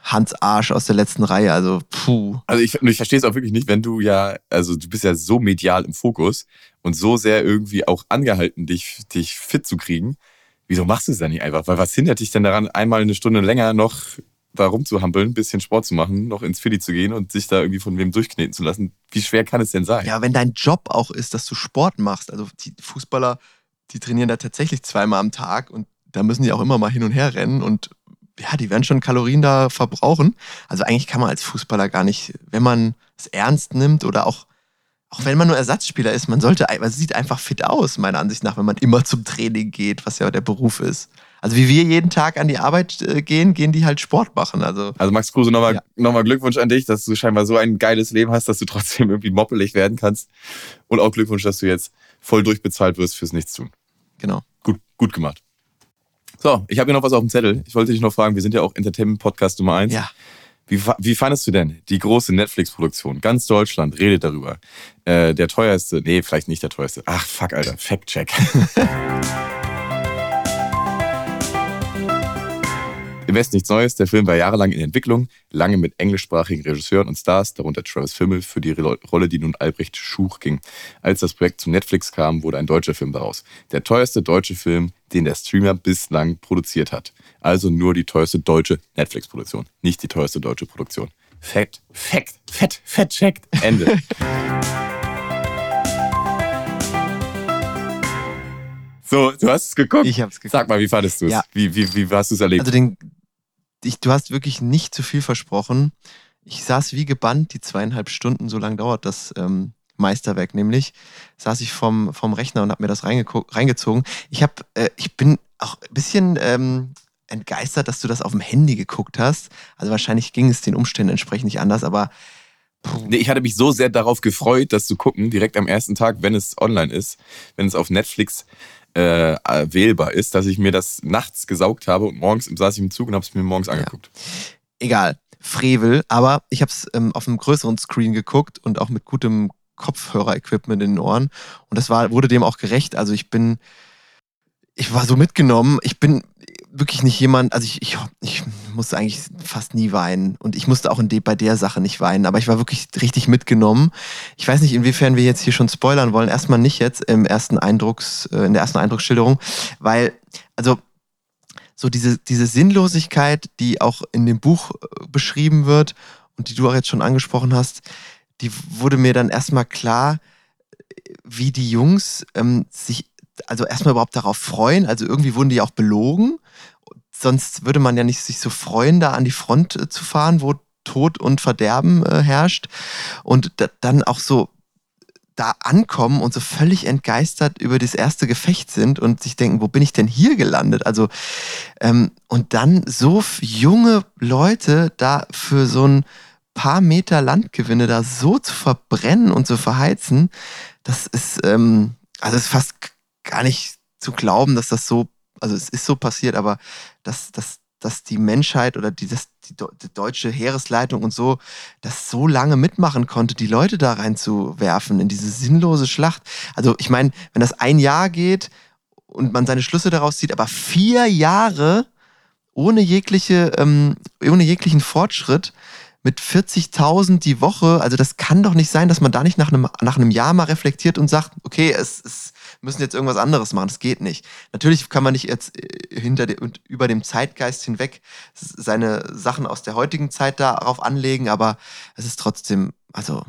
Hans Arsch aus der letzten Reihe. Also puh. Also ich, ich verstehe es auch wirklich nicht, wenn du ja, also du bist ja so medial im Fokus und so sehr irgendwie auch angehalten, dich, dich fit zu kriegen. Wieso machst du es dann nicht einfach? Weil was hindert dich denn daran, einmal eine Stunde länger noch da rumzuhampeln, ein bisschen Sport zu machen, noch ins Philly zu gehen und sich da irgendwie von wem durchkneten zu lassen? Wie schwer kann es denn sein? Ja, wenn dein Job auch ist, dass du Sport machst. Also die Fußballer, die trainieren da tatsächlich zweimal am Tag und da müssen die auch immer mal hin und her rennen und ja, die werden schon Kalorien da verbrauchen. Also eigentlich kann man als Fußballer gar nicht, wenn man es ernst nimmt oder auch, auch wenn man nur Ersatzspieler ist, man sollte, man sieht einfach fit aus, meiner Ansicht nach, wenn man immer zum Training geht, was ja der Beruf ist. Also wie wir jeden Tag an die Arbeit äh, gehen, gehen die halt Sport machen. Also, also Max Kruse, nochmal ja. noch Glückwunsch an dich, dass du scheinbar so ein geiles Leben hast, dass du trotzdem irgendwie moppelig werden kannst. Und auch Glückwunsch, dass du jetzt voll durchbezahlt wirst fürs Nichtstun. Genau. Gut, gut gemacht. So, ich habe hier noch was auf dem Zettel. Ich wollte dich noch fragen, wir sind ja auch Entertainment-Podcast Nummer eins. Ja. Wie, wie fandest du denn die große Netflix-Produktion? Ganz Deutschland redet darüber. Äh, der teuerste, nee, vielleicht nicht der teuerste. Ach, fuck, Alter, Fact-Check. Im Westen nichts Neues. Der Film war jahrelang in Entwicklung, lange mit englischsprachigen Regisseuren und Stars, darunter Travis Fimmel, für die Rolle, die nun Albrecht Schuch ging. Als das Projekt zu Netflix kam, wurde ein deutscher Film daraus. Der teuerste deutsche Film, den der Streamer bislang produziert hat. Also nur die teuerste deutsche Netflix-Produktion, nicht die teuerste deutsche Produktion. Fett, fett, fett, fett, checkt. Ende. So, du hast es geguckt. Ich hab's geguckt. Sag mal, wie fandest du es? Ja. Wie, wie, wie hast du es erlebt? Also den, ich, du hast wirklich nicht zu viel versprochen. Ich saß wie gebannt, die zweieinhalb Stunden, so lange dauert das ähm, Meisterwerk nämlich, saß ich vom, vom Rechner und habe mir das reingezogen. Ich, hab, äh, ich bin auch ein bisschen ähm, entgeistert, dass du das auf dem Handy geguckt hast. Also wahrscheinlich ging es den Umständen entsprechend nicht anders, aber Nee, ich hatte mich so sehr darauf gefreut, das zu gucken, direkt am ersten Tag, wenn es online ist, wenn es auf Netflix äh, wählbar ist, dass ich mir das nachts gesaugt habe und morgens saß ich im Zug und habe es mir morgens angeguckt. Ja. Egal, Frevel, aber ich habe es ähm, auf einem größeren Screen geguckt und auch mit gutem Kopfhörer-Equipment in den Ohren und das war, wurde dem auch gerecht. Also ich bin, ich war so mitgenommen. Ich bin wirklich nicht jemand, also ich, ich, ich musste eigentlich fast nie weinen und ich musste auch in de, bei der Sache nicht weinen, aber ich war wirklich richtig mitgenommen. Ich weiß nicht, inwiefern wir jetzt hier schon spoilern wollen. Erstmal nicht jetzt im ersten Eindrucks, äh, in der ersten Eindrucksschilderung, weil, also so diese, diese Sinnlosigkeit, die auch in dem Buch äh, beschrieben wird und die du auch jetzt schon angesprochen hast, die wurde mir dann erstmal klar, wie die Jungs ähm, sich also erstmal überhaupt darauf freuen. Also irgendwie wurden die auch belogen sonst würde man ja nicht sich so freuen, da an die Front äh, zu fahren, wo Tod und Verderben äh, herrscht. Und dann auch so da ankommen und so völlig entgeistert über das erste Gefecht sind und sich denken, wo bin ich denn hier gelandet? Also, ähm, und dann so junge Leute da für so ein paar Meter Landgewinne da so zu verbrennen und zu verheizen, das ist, ähm, also ist fast gar nicht zu glauben, dass das so also es ist so passiert, aber dass, dass, dass die Menschheit oder die, das, die, die, deutsche Heeresleitung und so das so lange mitmachen konnte, die Leute da reinzuwerfen in diese sinnlose Schlacht. Also ich meine, wenn das ein Jahr geht und man seine Schlüsse daraus zieht, aber vier Jahre ohne jegliche, ähm, ohne jeglichen Fortschritt, mit 40.000 die Woche, also das kann doch nicht sein, dass man da nicht nach einem, nach einem Jahr mal reflektiert und sagt, okay, es, es müssen jetzt irgendwas anderes machen. Das geht nicht. Natürlich kann man nicht jetzt äh, hinter und über dem Zeitgeist hinweg seine Sachen aus der heutigen Zeit darauf anlegen, aber es ist trotzdem, also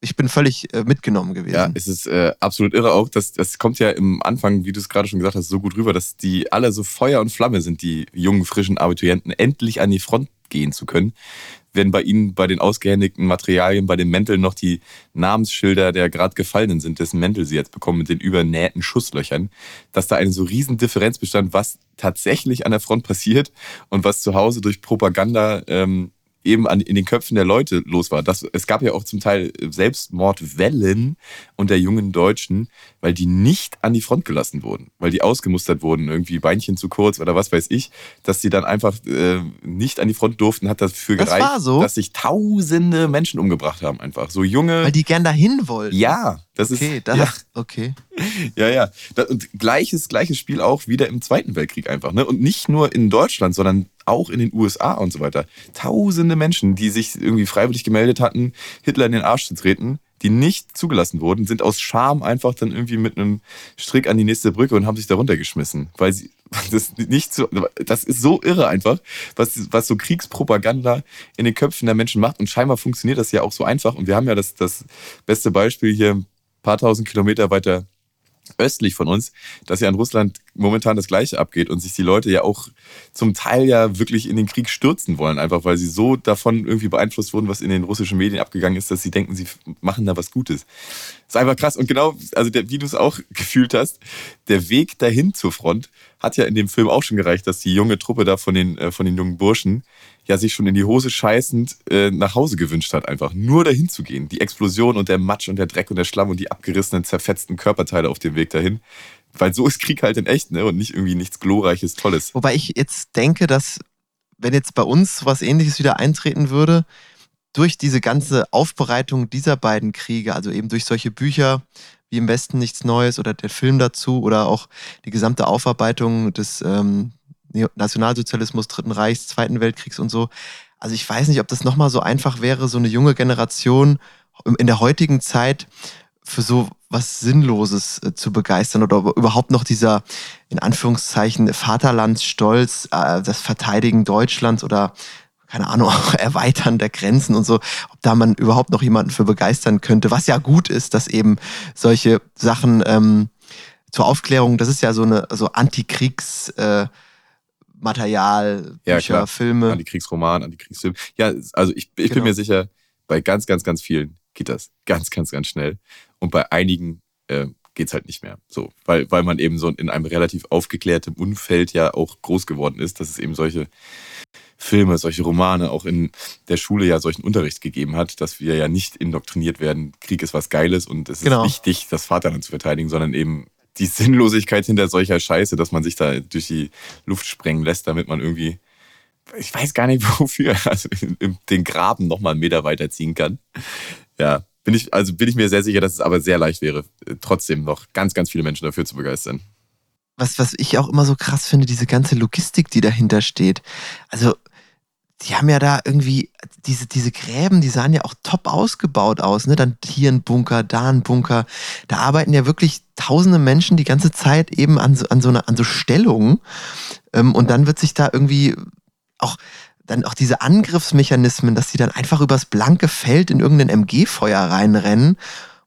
ich bin völlig äh, mitgenommen gewesen. Ja, es ist äh, absolut irre auch. Das, das kommt ja im Anfang, wie du es gerade schon gesagt hast, so gut rüber, dass die alle so Feuer und Flamme sind, die jungen, frischen Abiturienten, endlich an die Front gehen zu können werden bei Ihnen bei den ausgehändigten Materialien, bei den Mänteln noch die Namensschilder der gerade Gefallenen sind, dessen Mäntel Sie jetzt bekommen mit den übernähten Schusslöchern, dass da eine so riesen Differenz bestand, was tatsächlich an der Front passiert und was zu Hause durch Propaganda ähm, eben an, in den Köpfen der Leute los war. Das, es gab ja auch zum Teil Selbstmordwellen unter jungen Deutschen, weil die nicht an die Front gelassen wurden, weil die ausgemustert wurden, irgendwie Beinchen zu kurz oder was weiß ich, dass sie dann einfach äh, nicht an die Front durften, hat dafür Das gereicht, so? dass sich tausende Menschen umgebracht haben einfach. So junge. Weil die gern dahin wollten. ja, das Okay, ist da, ja, okay. ja, ja. Das, und gleiches, gleiches Spiel auch wieder im Zweiten Weltkrieg einfach. Ne? Und nicht nur in Deutschland, sondern auch in den USA und so weiter. Tausende Menschen, die sich irgendwie freiwillig gemeldet hatten, Hitler in den Arsch zu treten, die nicht zugelassen wurden, sind aus Scham einfach dann irgendwie mit einem Strick an die nächste Brücke und haben sich darunter geschmissen. Weil sie das nicht so, das ist so irre einfach, was, was so Kriegspropaganda in den Köpfen der Menschen macht. Und scheinbar funktioniert das ja auch so einfach. Und wir haben ja das, das beste Beispiel hier ein paar tausend Kilometer weiter östlich von uns, dass ja in Russland momentan das Gleiche abgeht und sich die Leute ja auch zum Teil ja wirklich in den Krieg stürzen wollen, einfach weil sie so davon irgendwie beeinflusst wurden, was in den russischen Medien abgegangen ist, dass sie denken, sie machen da was Gutes. ist einfach krass. Und genau, also der, wie du es auch gefühlt hast, der Weg dahin zur Front hat ja in dem Film auch schon gereicht, dass die junge Truppe da von den, äh, von den jungen Burschen ja sich schon in die Hose scheißend äh, nach Hause gewünscht hat, einfach nur dahin zu gehen. Die Explosion und der Matsch und der Dreck und der Schlamm und die abgerissenen, zerfetzten Körperteile auf dem Weg dahin. Weil so ist Krieg halt in echt, ne? Und nicht irgendwie nichts Glorreiches, Tolles. Wobei ich jetzt denke, dass wenn jetzt bei uns was ähnliches wieder eintreten würde, durch diese ganze Aufbereitung dieser beiden Kriege, also eben durch solche Bücher wie Im Westen nichts Neues oder der Film dazu oder auch die gesamte Aufarbeitung des ähm, Nationalsozialismus, Dritten Reichs, Zweiten Weltkriegs und so. Also ich weiß nicht, ob das nochmal so einfach wäre, so eine junge Generation in der heutigen Zeit für so was Sinnloses äh, zu begeistern oder überhaupt noch dieser, in Anführungszeichen, Vaterlandsstolz, äh, das Verteidigen Deutschlands oder keine Ahnung, auch Erweitern der Grenzen und so, ob da man überhaupt noch jemanden für begeistern könnte, was ja gut ist, dass eben solche Sachen ähm, zur Aufklärung, das ist ja so eine so Antikriegs äh, Material, Ja, Bücher, klar. Filme. Antikriegsroman, Antikriegsfilm. Ja, also ich, ich bin Genau. mir sicher, bei ganz, ganz, ganz vielen geht das ganz, ganz, ganz schnell. Und bei einigen äh, geht's halt nicht mehr. So, weil, weil man eben so in einem relativ aufgeklärtem Umfeld ja auch groß geworden ist, dass es eben solche Filme, solche Romane auch in der Schule ja solchen Unterricht gegeben hat, dass wir ja nicht indoktriniert werden, Krieg ist was Geiles und es Genau. ist wichtig, das Vaterland zu verteidigen, sondern eben die Sinnlosigkeit hinter solcher Scheiße, dass man sich da durch die Luft sprengen lässt, damit man irgendwie, ich weiß gar nicht wofür, also den Graben nochmal einen Meter weiterziehen kann. Ja, bin ich, also bin ich mir sehr sicher, dass es aber sehr leicht wäre, trotzdem noch ganz, ganz viele Menschen dafür zu begeistern. was, was ich auch immer so krass finde, diese ganze Logistik, die dahinter steht. Also, die haben ja da irgendwie, diese, diese Gräben, die sahen ja auch top ausgebaut aus, ne? Dann hier ein Bunker, da ein Bunker. Da arbeiten ja wirklich tausende Menschen die ganze Zeit eben an so, an so, einer, an so Stellungen. Ähm, und dann wird sich da irgendwie auch, dann auch diese Angriffsmechanismen, dass die dann einfach übers blanke Feld in irgendein MG-Feuer reinrennen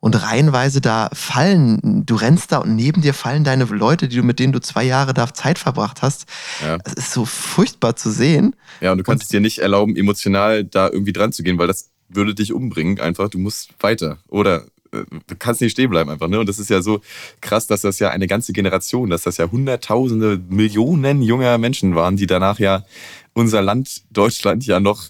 und reihenweise da fallen, du rennst da und neben dir fallen deine Leute, die du, mit denen du zwei Jahre da Zeit verbracht hast. Ja. Es ist so furchtbar zu sehen. Ja, und du kannst Und- es dir nicht erlauben, emotional da irgendwie dran zu gehen, weil das würde dich umbringen einfach. Du musst weiter. Oder äh, du kannst nicht stehen bleiben einfach. Ne? Und das ist ja so krass, dass das ja eine ganze Generation, dass das ja Hunderttausende, Millionen junger Menschen waren, die danach ja unser Land Deutschland ja noch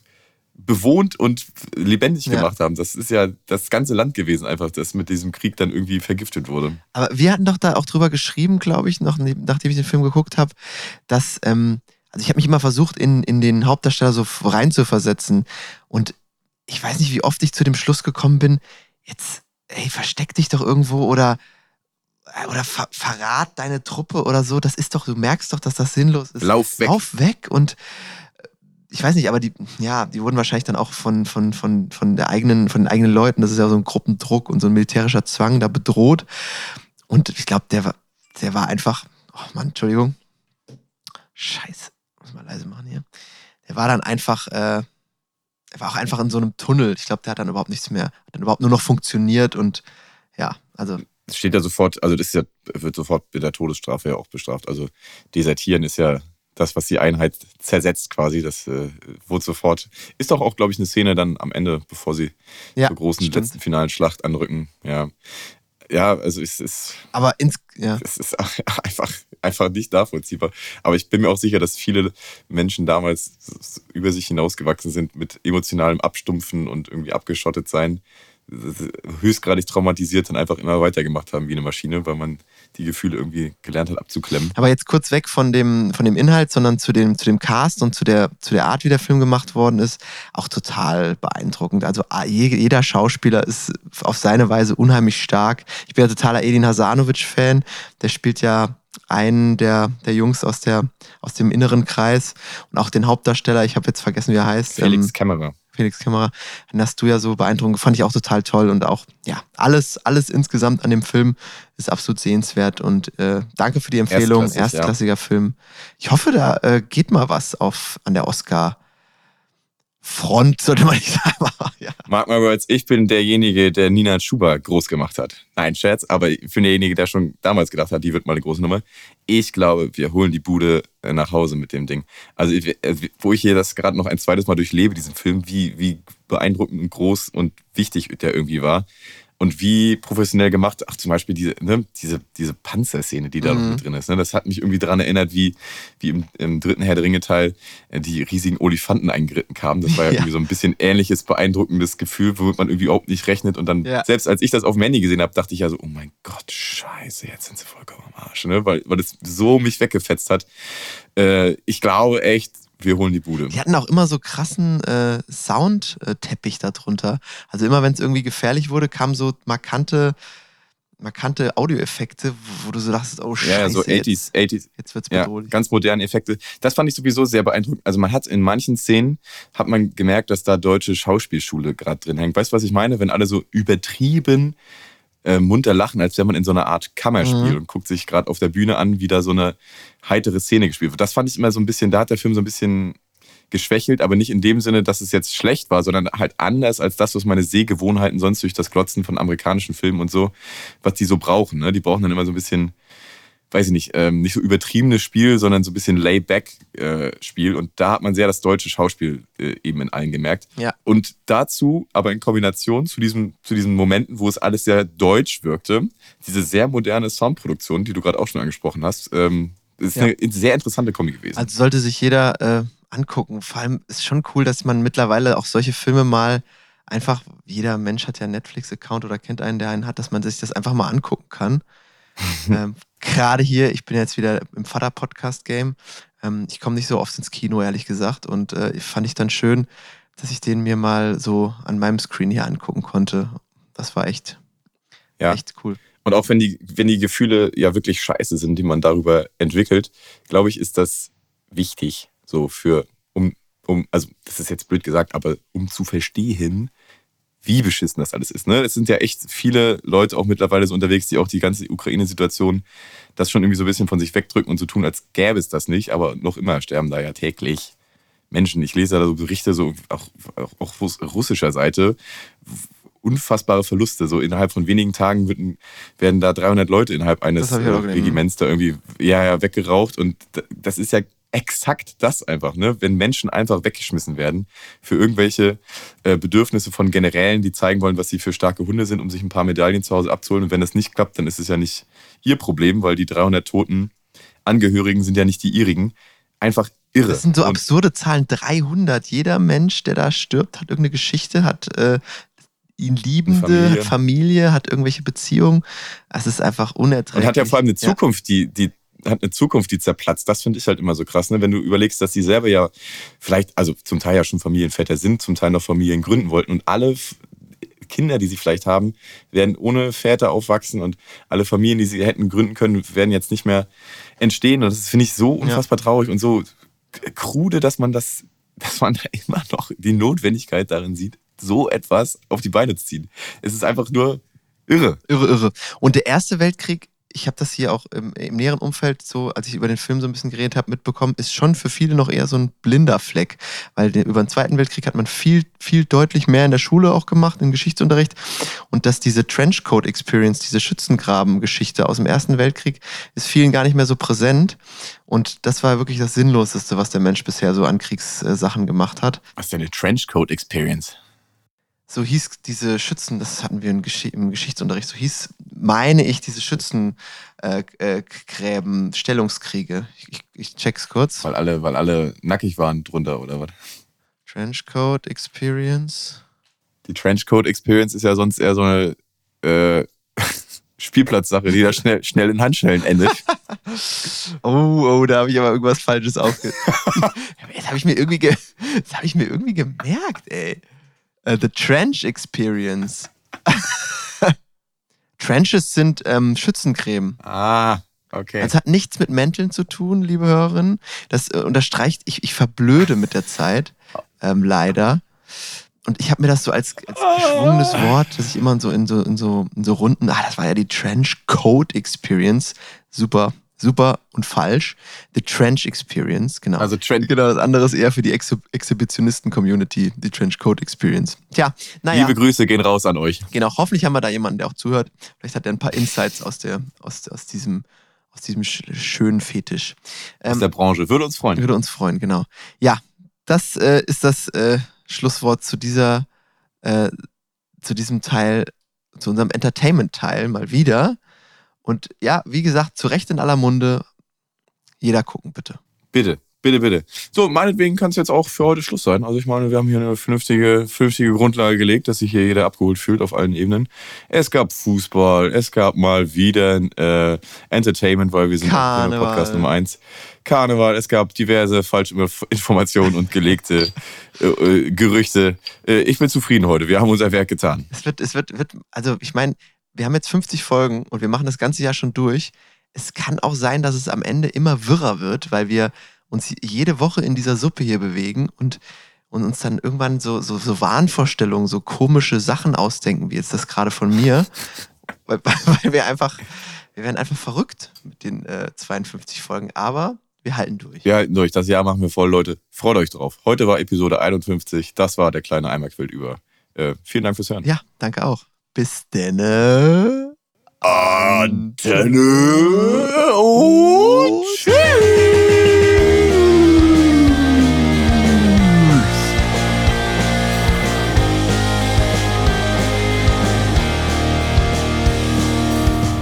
bewohnt und lebendig Ja. gemacht haben. Das ist ja das ganze Land gewesen, einfach, das mit diesem Krieg dann irgendwie vergiftet wurde. Aber wir hatten doch da auch drüber geschrieben, glaube ich, noch nachdem ich den Film geguckt habe, dass, ähm, also ich habe mich immer versucht, in, in den Hauptdarsteller so rein zu versetzen. Und ich weiß nicht, wie oft ich zu dem Schluss gekommen bin, jetzt, ey, versteck dich doch irgendwo oder, äh, oder ver verrat deine Truppe oder so. Das ist doch, du merkst doch, dass das sinnlos ist. Lauf weg. Lauf weg und ich weiß nicht, aber die, ja, die wurden wahrscheinlich dann auch von, von, von, von der eigenen, von den eigenen Leuten, das ist ja so ein Gruppendruck und so ein militärischer Zwang da bedroht. Und ich glaube, der war, der war einfach, oh Mann, Entschuldigung. Scheiße, muss mal leise machen hier. Der war dann einfach, äh, er war auch einfach in so einem Tunnel. Ich glaube, der hat dann überhaupt nichts mehr, hat dann überhaupt nur noch funktioniert und ja, also steht ja sofort, also das ja, wird sofort mit der Todesstrafe ja auch bestraft. Also Desertieren ist ja das, was die Einheit zersetzt quasi. Das äh, wurde sofort. Ist doch auch, glaube ich, eine Szene dann am Ende, bevor sie Ja, zur großen stimmt. letzten finalen Schlacht anrücken. Ja. ja, also es ist. Aber ins, ja. Es ist einfach, einfach nicht nachvollziehbar. Aber ich bin mir auch sicher, dass viele Menschen damals über sich hinausgewachsen sind mit emotionalem Abstumpfen und irgendwie abgeschottet sein höchstgradig traumatisiert und einfach immer weitergemacht haben wie eine Maschine, weil man die Gefühle irgendwie gelernt hat abzuklemmen. Aber jetzt kurz weg von dem, von dem Inhalt, sondern zu dem, zu dem Cast und zu der, zu der Art, wie der Film gemacht worden ist, auch total beeindruckend. Also ah, jeder Schauspieler ist auf seine Weise unheimlich stark. Ich bin ja totaler Edin Hasanovic-Fan. Der spielt ja einen der, der Jungs aus, der, aus dem inneren Kreis und auch den Hauptdarsteller, ich habe jetzt vergessen, wie er heißt. Felix ähm, Kämmerer. Felix Kamera, den hast du ja so beeindruckend, fand ich auch total toll und auch, ja, alles, alles insgesamt an dem Film ist absolut sehenswert und äh, danke für die Empfehlung, Erstklassig, erstklassiger ja. Film. Ich hoffe, da äh, geht mal was auf an der Oscar- Front, sollte man nicht sagen. ja. Mark my words, ich bin derjenige, der Nina Schuber groß gemacht hat. Nein, Scherz, aber ich bin derjenige, der schon damals gedacht hat, die wird mal eine große Nummer. Ich glaube, wir holen die Bude äh, nach Hause mit dem Ding. Also, äh, wo ich hier das gerade noch ein zweites Mal durchlebe, diesen Film, wie, wie beeindruckend und groß und wichtig der irgendwie war und wie professionell gemacht. Ach, zum Beispiel diese, ne, diese, diese Panzerszene, die da mhm. mit drin ist. Ne? Das hat mich irgendwie daran erinnert, wie, wie im, im dritten Herr der Ringe-Teil äh, die riesigen Olifanten eingeritten kamen. Das war ja, ja, irgendwie so ein bisschen ähnliches, beeindruckendes Gefühl, womit man irgendwie überhaupt nicht rechnet. Und dann, ja. selbst als ich das auf dem Handy gesehen habe, dachte ich ja so, oh mein Gott, scheiße, jetzt sind sie vollkommen am Arsch. Ne? Weil, weil das so mich weggefetzt hat. Äh, ich glaube echt, wir holen die Bude. Die hatten auch immer so krassen äh, Soundteppich darunter. Also immer wenn es irgendwie gefährlich wurde, kamen so markante, markante Audioeffekte, wo du so dachtest, oh Scheiße. Ja, so 80s, jetzt, 80s. Jetzt wird's bedrohlich. Ja, ganz moderne Effekte. Das fand ich sowieso sehr beeindruckend. Also man hat in manchen Szenen, hat man gemerkt, dass da deutsche Schauspielschule gerade drin hängt. Weißt du, was ich meine? Wenn alle so übertrieben äh, munter lachen, als wenn man in so einer Art Kammerspiel mhm. und guckt sich gerade auf der Bühne an, wie da so eine heitere Szene gespielt wird. Das fand ich immer so ein bisschen, da hat der Film so ein bisschen geschwächelt, aber nicht in dem Sinne, dass es jetzt schlecht war, sondern halt anders als das, was meine Sehgewohnheiten sonst durch das Glotzen von amerikanischen Filmen und so, was die so brauchen. Ne? Die brauchen dann immer so ein bisschen weiß ich nicht, ähm, nicht so übertriebenes Spiel, sondern so ein bisschen Layback-Spiel. Äh, und da hat man sehr das deutsche Schauspiel äh, eben in allen gemerkt. Ja. Und dazu, aber in Kombination zu, diesem, zu diesen Momenten, wo es alles sehr deutsch wirkte, diese sehr moderne Soundproduktion, die du gerade auch schon angesprochen hast, ähm, ist ja. eine sehr interessante Kombi gewesen. Also sollte sich jeder äh, angucken. Vor allem ist schon cool, dass man mittlerweile auch solche Filme mal einfach, jeder Mensch hat ja einen Netflix-Account oder kennt einen, der einen hat, dass man sich das einfach mal angucken kann. ähm, Gerade hier, ich bin jetzt wieder im Vater-Podcast-Game. Ähm, ich komme nicht so oft ins Kino, ehrlich gesagt. Und äh, fand ich dann schön, dass ich den mir mal so an meinem Screen hier angucken konnte. Das war echt, ja. echt cool. Und auch wenn die, wenn die Gefühle ja wirklich scheiße sind, die man darüber entwickelt, glaube ich, ist das wichtig, so für, um, um, also das ist jetzt blöd gesagt, aber um zu verstehen, wie beschissen das alles ist. Ne? Es sind ja echt viele Leute auch mittlerweile so unterwegs, die auch die ganze Ukraine-Situation das schon irgendwie so ein bisschen von sich wegdrücken und so tun, als gäbe es das nicht. Aber noch immer sterben da ja täglich Menschen. Ich lese da so Berichte, so auch, auch, auch russischer Seite, unfassbare Verluste. So innerhalb von wenigen Tagen werden, werden da 300 Leute innerhalb eines Regiments da irgendwie ja, ja, weggeraucht. Und das ist ja exakt das einfach, ne? Wenn Menschen einfach weggeschmissen werden für irgendwelche äh, Bedürfnisse von Generälen, die zeigen wollen, was sie für starke Hunde sind, um sich ein paar Medaillen zu Hause abzuholen. Und wenn das nicht klappt, dann ist es ja nicht ihr Problem, weil die 300 toten Angehörigen sind ja nicht die ihrigen. Einfach irre. Das sind so absurde Zahlen. 300. Jeder Mensch, der da stirbt, hat irgendeine Geschichte, hat äh, ihn liebende Familie. Familie. hat irgendwelche Beziehungen. Es ist einfach unerträglich. Und hat ja vor allem eine Zukunft, ja. die, die hat eine Zukunft, die zerplatzt. Das finde ich halt immer so krass, ne? wenn du überlegst, dass sie selber ja vielleicht, also zum Teil ja schon Familienväter sind, zum Teil noch Familien gründen wollten und alle Kinder, die sie vielleicht haben, werden ohne Väter aufwachsen und alle Familien, die sie hätten gründen können, werden jetzt nicht mehr entstehen. Und das finde ich so unfassbar ja. traurig und so krude, dass man das, dass man da immer noch die Notwendigkeit darin sieht, so etwas auf die Beine zu ziehen. Es ist einfach nur irre. Irre, irre. Und der Erste Weltkrieg ich habe das hier auch im, im, näheren Umfeld, so als ich über den Film so ein bisschen geredet habe, mitbekommen, ist schon für viele noch eher so ein blinder Fleck. Weil den, über den Zweiten Weltkrieg hat man viel, viel deutlich mehr in der Schule auch gemacht, im Geschichtsunterricht. Und dass diese Trenchcoat-Experience, diese Schützengraben-Geschichte aus dem Ersten Weltkrieg, ist vielen gar nicht mehr so präsent. Und das war wirklich das Sinnloseste, was der Mensch bisher so an Kriegssachen gemacht hat. Was ist denn eine Trenchcoat-Experience? So hieß diese Schützen, das hatten wir im, Gesch im Geschichtsunterricht, so hieß, meine ich, diese Schützengräben, äh, äh, Stellungskriege. Ich, ich, ich, check's kurz. Weil alle, weil alle nackig waren drunter, oder was? Trenchcoat Experience. Die Trenchcoat Experience ist ja sonst eher so eine äh, Spielplatzsache, die da schnell, schnell in Handschellen endet. oh, oh, da habe ich aber irgendwas Falsches aufge... das habe ich mir irgendwie, ge das habe ich mir irgendwie gemerkt, ey. Uh, the Trench Experience. Trenches sind ähm, Schützencreme. Ah, okay. Das hat nichts mit Mänteln zu tun, liebe Hörerinnen. Das äh, unterstreicht, ich, ich verblöde mit der Zeit, ähm, leider. Und ich habe mir das so als, als geschwungenes Wort, dass ich immer so in so, in so, in so Runden, ah, das war ja die Trench Coat Experience. Super, super und falsch. The Trench Experience, genau. Also Trench. Genau, das andere ist eher für die Ex Exhibitionisten-Community, die Trench Coat Experience. Tja, naja. Liebe Grüße gehen raus an euch. Genau, hoffentlich haben wir da jemanden, der auch zuhört. Vielleicht hat er ein paar Insights aus, der, aus, aus diesem aus diesem schönen Fetisch. Ähm, aus der Branche. Würde uns freuen. Würde uns freuen, genau. Ja, das äh, ist das äh, Schlusswort zu dieser, äh, zu diesem Teil, zu unserem Entertainment-Teil mal wieder. Und ja, wie gesagt, zu Recht in aller Munde. Jeder gucken, bitte. Bitte, bitte, bitte. So, meinetwegen kann es jetzt auch für heute Schluss sein. Also ich meine, wir haben hier eine vernünftige, vernünftige Grundlage gelegt, dass sich hier jeder abgeholt fühlt auf allen Ebenen. Es gab Fußball, es gab mal wieder äh, Entertainment, weil wir sind Karneval. Podcast Nummer eins. Karneval, es gab diverse falsche Informationen und gelegte äh, äh, Gerüchte. Äh, ich bin zufrieden heute. Wir haben unser Werk getan. Es wird, es wird, wird also ich meine, wir haben jetzt 50 Folgen und wir machen das ganze Jahr schon durch. Es kann auch sein, dass es am Ende immer wirrer wird, weil wir uns jede Woche in dieser Suppe hier bewegen und, und uns dann irgendwann so, so, so Wahnvorstellungen, so komische Sachen ausdenken, wie jetzt das gerade von mir, weil, weil, wir einfach, wir werden einfach verrückt mit den äh, 52 Folgen, aber wir halten durch. Wir halten durch. Das Jahr machen wir voll, Leute. Freut euch drauf. Heute war Episode 51. Das war der kleine Eimerquilt über. Äh, vielen Dank fürs Hören. Ja, danke auch. Bis denne. Antenne und tschüss.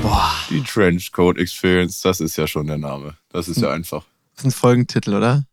Boah. Die Trenchcoat Experience, das ist ja schon der Name. Das ist ja einfach. Das ist ein Folgentitel, oder?